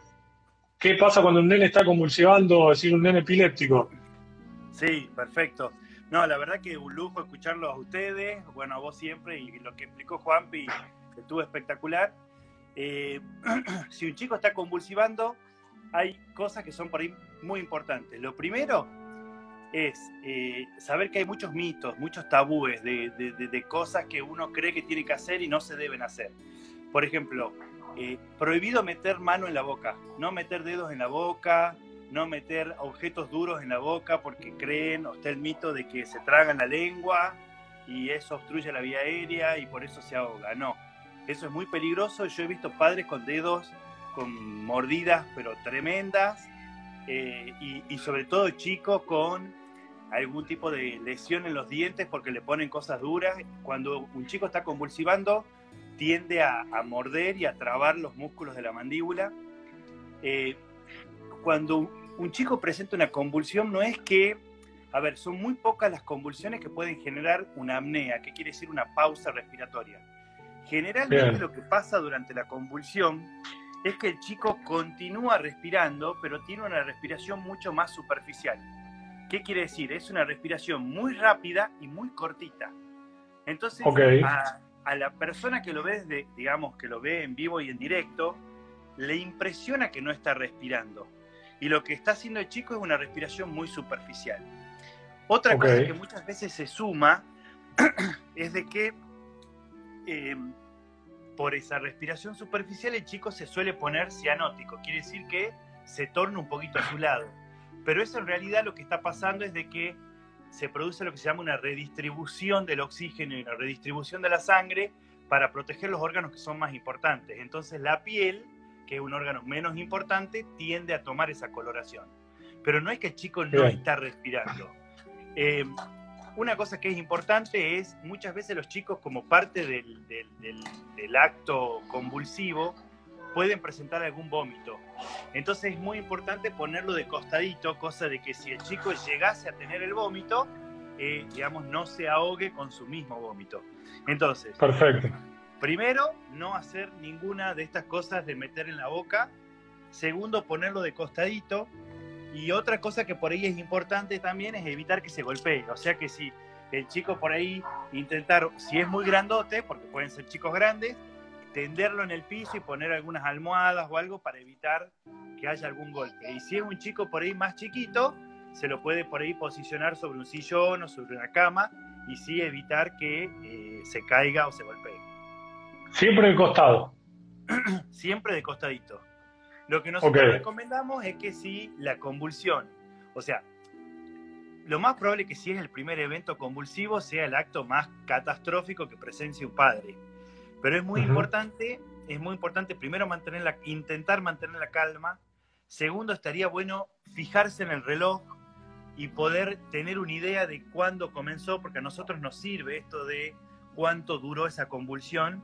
Speaker 1: qué pasa cuando un nene está convulsionando, es decir, un nene epiléptico.
Speaker 3: Sí, perfecto. No, la verdad que un lujo escucharlos a ustedes, bueno, a vos siempre, y lo que explicó Juanpi estuvo espectacular. Eh, si un chico está convulsivando, hay cosas que son por ahí muy importantes. Lo primero es eh, saber que hay muchos mitos, muchos tabúes de, cosas que uno cree que tiene que hacer y no se deben hacer. Por ejemplo, eh, prohibido meter mano en la boca, no meter dedos en la boca, no meter objetos duros en la boca porque creen o está el mito de que se tragan la lengua y eso obstruye la vía aérea y por eso se ahoga. No, eso es muy peligroso. Yo he visto padres con dedos con mordidas pero tremendas eh, y, y, sobre todo chicos con algún tipo de lesión en los dientes porque le ponen cosas duras. Cuando un chico está convulsivando tiende a, a morder y a trabar los músculos de la mandíbula. Eh, cuando un chico presenta una convulsión no es que, a ver, son muy pocas las convulsiones que pueden generar una apnea, que quiere decir una pausa respiratoria. Generalmente Bien. lo que pasa durante la convulsión es que el chico continúa respirando, pero tiene una respiración mucho más superficial. ¿Qué quiere decir? Es una respiración muy rápida y muy cortita. Entonces, okay. a, a, la persona que lo ve, desde, digamos, que lo ve en vivo y en directo, le impresiona que no está respirando. Y lo que está haciendo el chico es una respiración muy superficial. Otra okay. cosa que muchas veces se suma es de que eh, por esa respiración superficial el chico se suele poner cianótico, quiere decir que se torna un poquito a su lado. Pero eso en realidad lo que está pasando es de que se produce lo que se llama una redistribución del oxígeno y una redistribución de la sangre para proteger los órganos que son más importantes. Entonces la piel, que es un órgano menos importante, tiende a tomar esa coloración. Pero no es que el chico no está respirando. Eh, una cosa que es importante es, muchas veces los chicos como parte del, del, del, del acto convulsivo, pueden presentar algún vómito. Entonces es muy importante ponerlo de costadito, cosa de que si el chico llegase a tener el vómito, eh, digamos, no se ahogue con su mismo vómito. Entonces,
Speaker 1: perfecto.
Speaker 3: Primero, no hacer ninguna de estas cosas de meter en la boca. Segundo, ponerlo de costadito. Y otra cosa que por ahí es importante también es evitar que se golpee. O sea que si el chico por ahí intentar, si es muy grandote, porque pueden ser chicos grandes, tenderlo en el piso y poner algunas almohadas o algo para evitar que haya algún golpe. Y si es un chico por ahí más chiquito, se lo puede por ahí posicionar sobre un sillón o sobre una cama y sí evitar que eh, se caiga o se golpee.
Speaker 1: Siempre de costado.
Speaker 3: Siempre de costadito. Lo que nosotros okay. recomendamos es que si la convulsión, o sea, lo más probable es que si es el primer evento convulsivo sea el acto más catastrófico que presencie un padre. Pero es muy uh -huh. importante, es muy importante primero mantener la, intentar mantener la calma. Segundo, estaría bueno fijarse en el reloj y poder tener una idea de cuándo comenzó, porque a nosotros nos sirve esto de cuánto duró esa convulsión.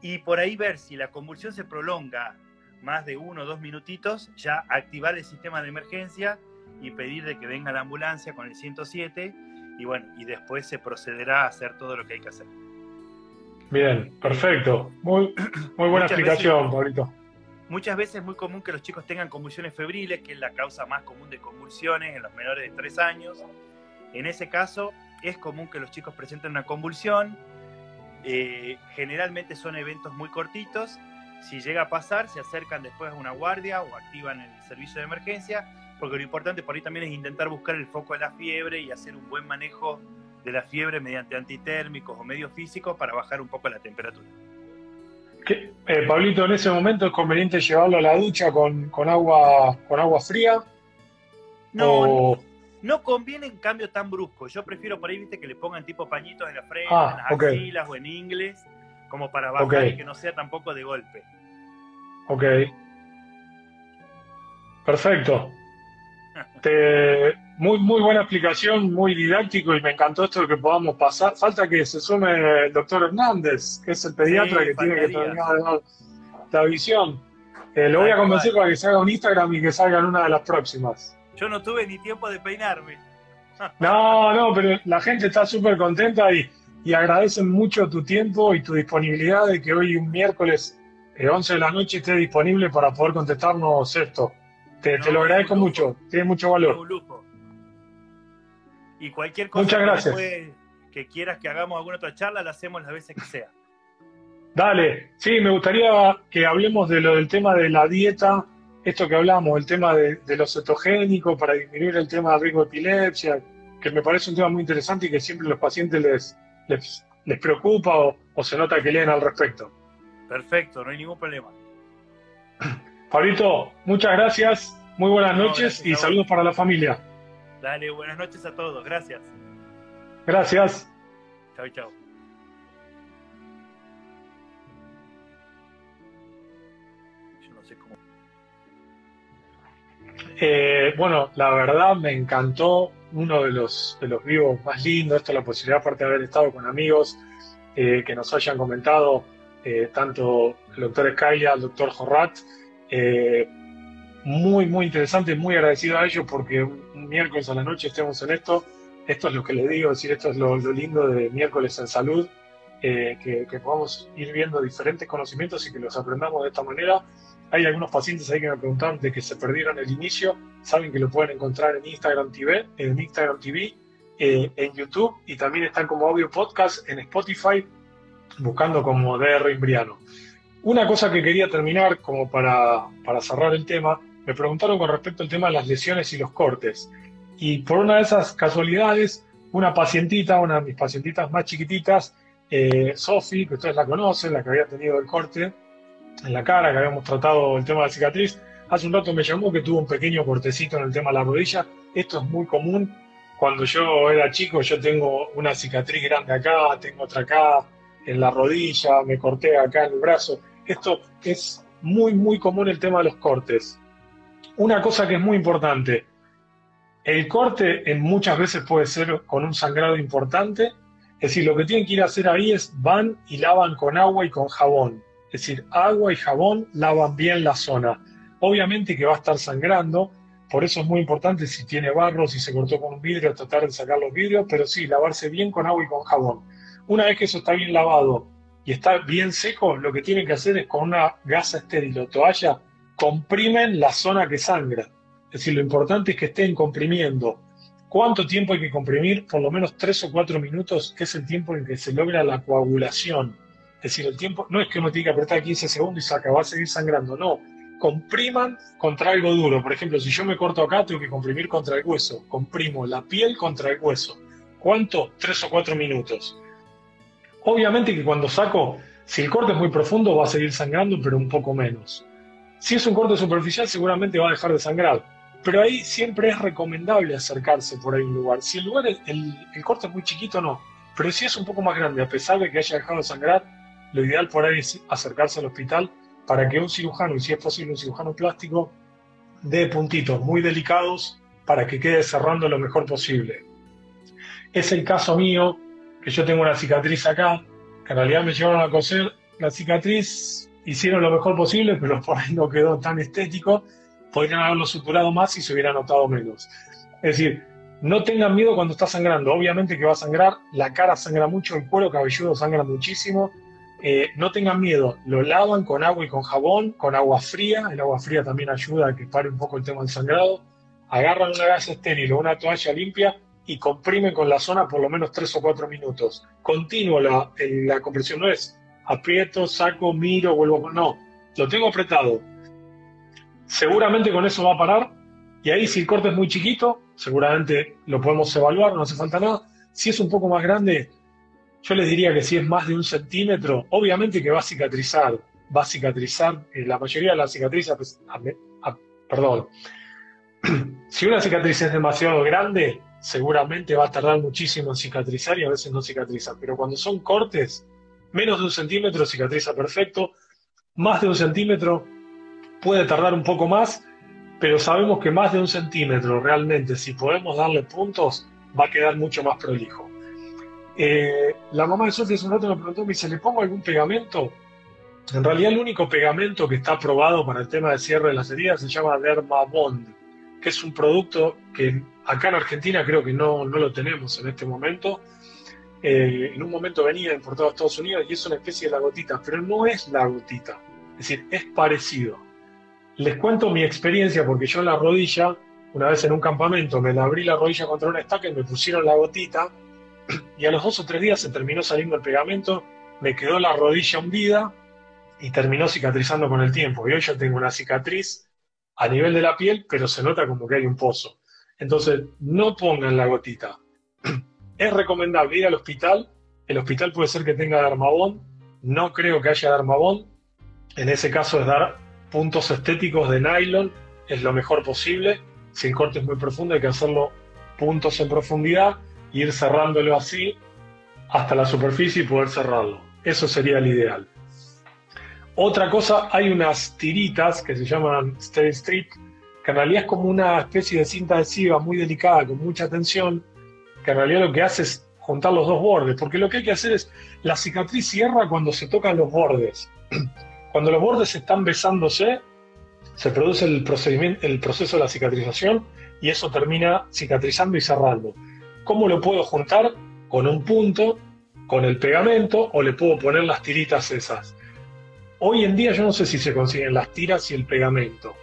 Speaker 3: Y por ahí ver si la convulsión se prolonga más de uno o dos minutitos, ya activar el sistema de emergencia y pedir de que venga la ambulancia con el 107 y bueno, y después se procederá a hacer todo lo que hay que hacer.
Speaker 1: Bien, perfecto. Muy, muy buena muchas explicación, veces, Pablito.
Speaker 3: Muchas veces es muy común que los chicos tengan convulsiones febriles, que es la causa más común de convulsiones en los menores de 3 años. En ese caso, es común que los chicos presenten una convulsión. Eh, generalmente son eventos muy cortitos. Si llega a pasar, se acercan después a una guardia o activan el servicio de emergencia, porque lo importante por ahí también es intentar buscar el foco de la fiebre y hacer un buen manejo de la fiebre mediante antitérmicos o medios físicos para bajar un poco la temperatura.
Speaker 1: ¿Qué, eh, Pablito, en ese momento es conveniente llevarlo a la ducha con, con agua, con agua fría?
Speaker 3: No, o... no, no, conviene en cambio tan brusco. Yo prefiero por ahí, viste, que le pongan tipo pañitos en la frente, ah, en las okay. axilas o en inglés, como para bajar okay. y que no sea tampoco de golpe.
Speaker 1: Ok. Perfecto. Te, muy, muy buena explicación, muy didáctico y me encantó esto de que podamos pasar. Falta que se sume el doctor Hernández, que es el pediatra sí, que tiene que terminar la visión. Eh, lo voy a convencer para que se haga un Instagram y que salga en una de las próximas.
Speaker 3: Yo no tuve ni tiempo de peinarme.
Speaker 1: no, no, pero la gente está súper contenta y, y agradecen mucho tu tiempo y tu disponibilidad de que hoy un miércoles eh, 11 de la noche esté disponible para poder contestarnos esto. Te, no, te lo agradezco mucho, tiene mucho valor.
Speaker 3: Un lujo. Y cualquier cosa
Speaker 1: Muchas gracias.
Speaker 3: Que, que quieras que hagamos alguna otra charla, la hacemos las veces que sea.
Speaker 1: Dale, sí, me gustaría que hablemos de lo del tema de la dieta, esto que hablamos, el tema de, de lo cetogénico para disminuir el tema del riesgo de epilepsia, que me parece un tema muy interesante y que siempre a los pacientes les, les, les preocupa o, o se nota que leen al respecto.
Speaker 3: Perfecto, no hay ningún problema.
Speaker 1: Pablito, muchas gracias Muy buenas noches y saludos para la familia.
Speaker 3: Dale, buenas noches a todos. Gracias.
Speaker 1: Gracias.
Speaker 3: Chao, chao. Yo no sé cómo.
Speaker 1: Eh, bueno, la verdad me encantó uno de los, de los vivos más lindos. Esto es la posibilidad, aparte de haber estado con amigos eh, que nos hayan comentado, eh, tanto el doctor Escaya, el doctor Jorrat. Muy, muy interesante, muy agradecido a ellos porque un miércoles a la noche estemos en esto esto es lo que les digo, decir, esto es lo, lindo de miércoles en salud, eh, que, que, podamos ir viendo diferentes conocimientos y que los aprendamos de esta manera. Hay algunos pacientes ahí que me preguntaron de que se perdieron el inicio, saben que lo pueden encontrar en Instagram TV, en Instagram TV, eh, en YouTube y también están como audio podcast en Spotify, buscando como DR Imbriano. Una cosa que quería terminar como para, cerrar el tema, me preguntaron con respecto al tema de las lesiones y los cortes. Y por una de esas casualidades, una pacientita, una de mis pacientitas más chiquititas, eh, Sofi, que ustedes la conocen, la que había tenido el corte en la cara, que habíamos tratado el tema de la cicatriz, hace un rato me llamó que tuvo un pequeño cortecito en el tema de la rodilla. Esto es muy común. Cuando yo era chico, yo tengo una cicatriz grande acá, tengo otra acá en la rodilla, me corté acá en el brazo. Esto es muy, muy común el tema de los cortes. Una cosa que es muy importante, el corte en muchas veces puede ser con un sangrado importante, es decir, lo que tienen que ir a hacer ahí es van y lavan con agua y con jabón. Es decir, agua y jabón lavan bien la zona. Obviamente que va a estar sangrando, por eso es muy importante si tiene barro, si se cortó con un vidrio, tratar de sacar los vidrios, pero sí, lavarse bien con agua y con jabón. Una vez que eso está bien lavado y está bien seco, lo que tienen que hacer es con una gasa estéril o toalla, comprimen la zona que sangra. Es decir, lo importante es que estén comprimiendo. ¿Cuánto tiempo hay que comprimir? Por lo menos tres o cuatro minutos, que es el tiempo en que se logra la coagulación. Es decir, el tiempo no es que uno tiene que apretar 15 segundos y se va a seguir sangrando, no. Compriman contra algo duro. Por ejemplo, si yo me corto acá, tengo que comprimir contra el hueso. Comprimo la piel contra el hueso. ¿Cuánto? Tres o cuatro minutos. Obviamente que cuando saco, si el corte es muy profundo, va a seguir sangrando, pero un poco menos. Si es un corte superficial, seguramente va a dejar de sangrar pero ahí siempre es recomendable acercarse por ahí un lugar. Si el lugar, el, el, corte es muy chiquito, no. Pero si es un poco más grande, a pesar de que haya dejado de sangrar, lo ideal por ahí es acercarse al hospital para que un cirujano, y si es posible un cirujano plástico, dé puntitos muy delicados para que quede cerrando lo mejor posible. Es el caso mío, que yo tengo una cicatriz acá, que en realidad me llevaron a coser la cicatriz, hicieron lo mejor posible, pero por ahí no quedó tan estético podrían haberlo suturado más y se hubiera notado menos. Es decir, no tengan miedo cuando está sangrando. Obviamente que va a sangrar, la cara sangra mucho, el cuero cabelludo sangra muchísimo. Eh, no tengan miedo, lo lavan con agua y con jabón, con agua fría. El agua fría también ayuda a que pare un poco el tema del sangrado. Agarran una gasa estéril o una toalla limpia y comprimen con la zona por lo menos 3 o 4 minutos. Continuo la, la compresión, no es aprieto, saco, miro, vuelvo. No, lo tengo apretado, Seguramente con eso va a parar. Y ahí si el corte es muy chiquito, seguramente lo podemos evaluar, no hace falta nada. Si es un poco más grande, yo les diría que si es más de un centímetro, obviamente que va a cicatrizar. Va a cicatrizar. Eh, la mayoría de las cicatrices, pues, perdón. si una cicatriz es demasiado grande, seguramente va a tardar muchísimo en cicatrizar y a veces no cicatriza. Pero cuando son cortes, menos de un centímetro cicatriza perfecto. Más de un centímetro puede tardar un poco más, pero sabemos que más de un centímetro realmente, si podemos darle puntos, va a quedar mucho más prolijo. Eh, la mamá de Sofía hace un rato me preguntó, me dice, ¿le pongo algún pegamento? En realidad el único pegamento que está aprobado para el tema de cierre de las heridas se llama Dermabond, que es un producto que acá en Argentina creo que no, no lo tenemos en este momento. Eh, en un momento venía importado a Estados Unidos y es una especie de la gotita, pero no es la gotita, es decir, es parecido. Les cuento mi experiencia porque yo en la rodilla, una vez en un campamento, me la abrí la rodilla contra una estaca y me pusieron la gotita y a los dos o tres días se terminó saliendo el pegamento, me quedó la rodilla hundida y terminó cicatrizando con el tiempo. Y hoy yo tengo una cicatriz a nivel de la piel, pero se nota como que hay un pozo. Entonces, no pongan la gotita. Es recomendable ir al hospital. El hospital puede ser que tenga dermabón. No creo que haya dermabón. En ese caso es dar puntos estéticos de nylon es lo mejor posible. Si el corte es muy profundo, hay que hacerlo puntos en profundidad ir cerrándolo así hasta la superficie y poder cerrarlo. Eso sería el ideal. Otra cosa, hay unas tiritas que se llaman Stay Street, que en realidad es como una especie de cinta adhesiva muy delicada, con mucha tensión, que en realidad lo que hace es juntar los dos bordes, porque lo que hay que hacer es, la cicatriz cierra cuando se tocan los bordes. Cuando los bordes están besándose, se produce el, procedimiento, el proceso de la cicatrización y eso termina cicatrizando y cerrando. ¿Cómo lo puedo juntar? Con un punto, con el pegamento o le puedo poner las tiritas esas. Hoy en día yo no sé si se consiguen las tiras y el pegamento.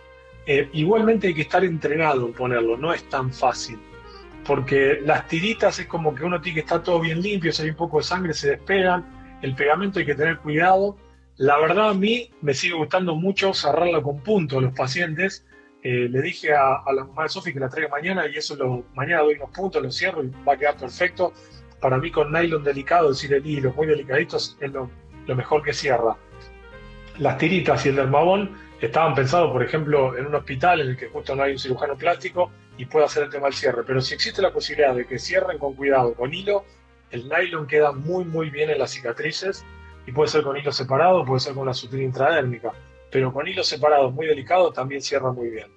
Speaker 1: Eh, igualmente hay que estar entrenado en ponerlo, no es tan fácil. Porque las tiritas es como que uno tiene que estar todo bien limpio, si hay un poco de sangre se despegan. El pegamento hay que tener cuidado. La verdad a mí me sigue gustando mucho cerrarla con punto a los pacientes. Eh, le dije a, la mamá de Sofi que la traiga mañana y eso lo, mañana doy unos puntos, lo cierro y va a quedar perfecto. Para mí con nylon delicado, decir, el hilo muy delicaditos, es lo, lo mejor que cierra. Las tiritas y el dermabón estaban pensados, por ejemplo, en un hospital en el que justo no hay un cirujano plástico y puede hacer el tema del cierre. Pero si existe la posibilidad de que cierren con cuidado, con hilo, el nylon queda muy, muy bien en las cicatrices y puede ser con hilo separado, puede ser con una sutura intradérmica, pero con hilo separado muy delicado también cierra muy bien.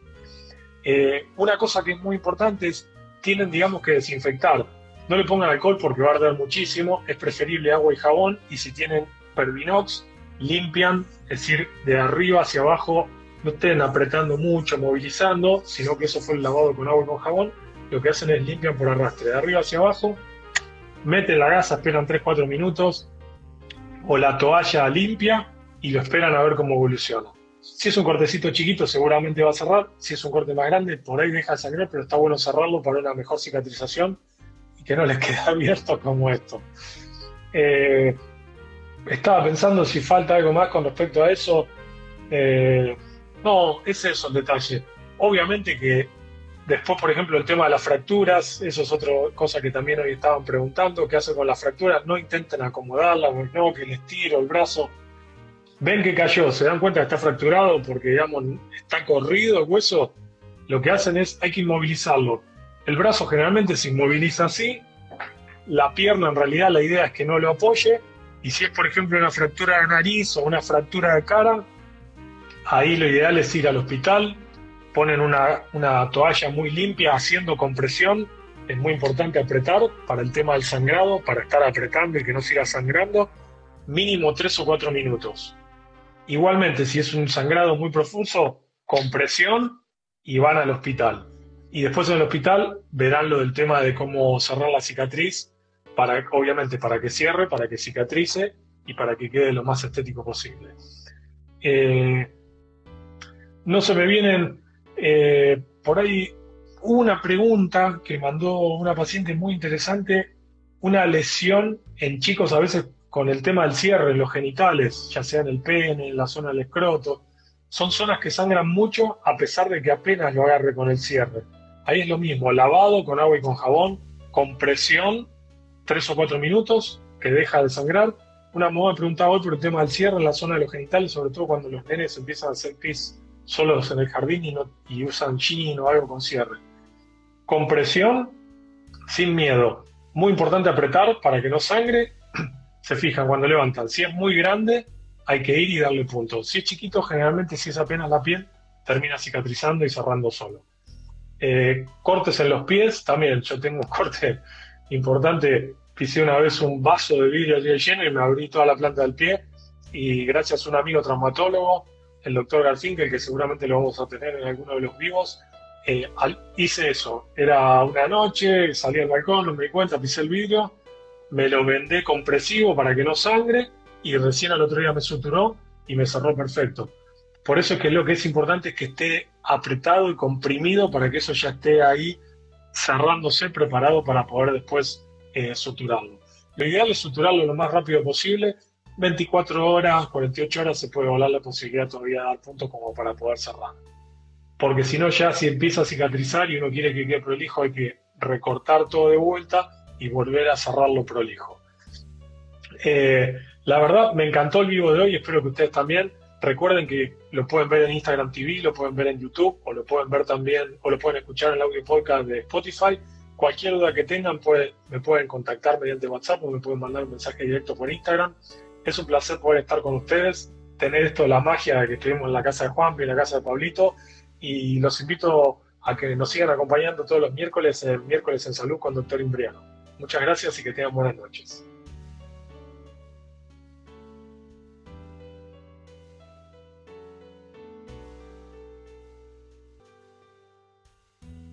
Speaker 1: Eh, una cosa que es muy importante es, tienen digamos que desinfectar. No le pongan alcohol porque va a arder muchísimo, es preferible agua y jabón y si tienen Pervinox, limpian, es decir, de arriba hacia abajo, no estén apretando mucho, movilizando, sino que eso fue el lavado con agua y con jabón, lo que hacen es limpian por arrastre, de arriba hacia abajo, meten la gasa, esperan 3-4 minutos, o la toalla limpia y lo esperan a ver cómo evoluciona. Si es un cortecito chiquito, seguramente va a cerrar. Si es un corte más grande, por ahí deja de sangrar, pero está bueno cerrarlo para una mejor cicatrización y que no les quede abierto como esto. Eh, estaba pensando si falta algo más con respecto a eso. Eh, no, es el detalle. Obviamente que Después, por ejemplo, el tema de las fracturas, eso es otra cosa que también hoy estaban preguntando, ¿qué hacen con las fracturas? No intenten acomodarlas, no, que les tiro el brazo. Ven que cayó, se dan cuenta que está fracturado porque, digamos, está corrido el hueso. Lo que hacen es, hay que inmovilizarlo. El brazo generalmente se inmoviliza así, la pierna en realidad la idea es que no lo apoye, y si es, por ejemplo, una fractura de nariz o una fractura de cara, ahí lo ideal es ir al hospital, ponen una, toalla muy limpia haciendo compresión, es muy importante apretar para el tema del sangrado, para estar apretando y que no siga sangrando, mínimo 3 o 4 minutos. Igualmente, si es un sangrado muy profuso, compresión y van al hospital. Y después en el hospital verán lo del tema de cómo cerrar la cicatriz, obviamente para que cierre, para que cicatrice y para que quede lo más estético posible. Eh, no se me vienen eh, por ahí una pregunta que mandó una paciente muy interesante, una lesión en chicos a veces con el tema del cierre, los genitales, ya sea en el pene, en la zona del escroto, son zonas que sangran mucho a pesar de que apenas lo agarre con el cierre. Ahí es lo mismo, lavado con agua y con jabón, compresión, tres o cuatro minutos, que deja de sangrar. Una moda preguntaba hoy por el tema del cierre en la zona de los genitales, sobre todo cuando los nenes empiezan a hacer pis solos en el jardín y, no, usan jean o algo con cierre. Compresión, sin miedo. Muy importante apretar para que no sangre. Se fijan cuando levantan. Si es muy grande, hay que ir y darle punto. Si es chiquito, generalmente si es apenas la piel, termina cicatrizando y cerrando solo. Eh, cortes en los pies, también yo tengo un corte importante. Pisé una vez un vaso de vidrio lleno y me abrí toda la planta del pie. Y gracias a un amigo traumatólogo el doctor Garfinkel, que seguramente lo vamos a tener en alguno de los vivos, eh, hice eso. Era una noche, salí al balcón, no me di cuenta, pisé el vidrio, me lo vendé compresivo para que no sangre y recién al otro día me suturó y me cerró perfecto. Por eso es que lo que es importante es que esté apretado y comprimido para que eso ya esté ahí cerrándose, preparado para poder después eh, suturarlo. Lo ideal es suturarlo lo más rápido posible 24 horas, 48 horas se puede volar la posibilidad todavía de dar punto como para poder cerrar. Porque si no, ya si empieza a cicatrizar y uno quiere que quede prolijo, hay que recortar todo de vuelta y volver a cerrarlo prolijo. Eh, la verdad, me encantó el vivo de hoy, espero que ustedes también. Recuerden que lo pueden ver en Instagram TV, lo pueden ver en YouTube o lo pueden ver también o lo pueden escuchar en el audio podcast de Spotify. Cualquier duda que tengan me pueden contactar mediante WhatsApp o me pueden mandar un mensaje directo por Instagram. Es un placer poder estar con ustedes, tener esto la magia que estuvimos en la casa de Juan y en la casa de Pablito y los invito a que nos sigan acompañando todos los miércoles en Miércoles en Salud con Doctor Imbriano. Muchas gracias y que tengan buenas noches.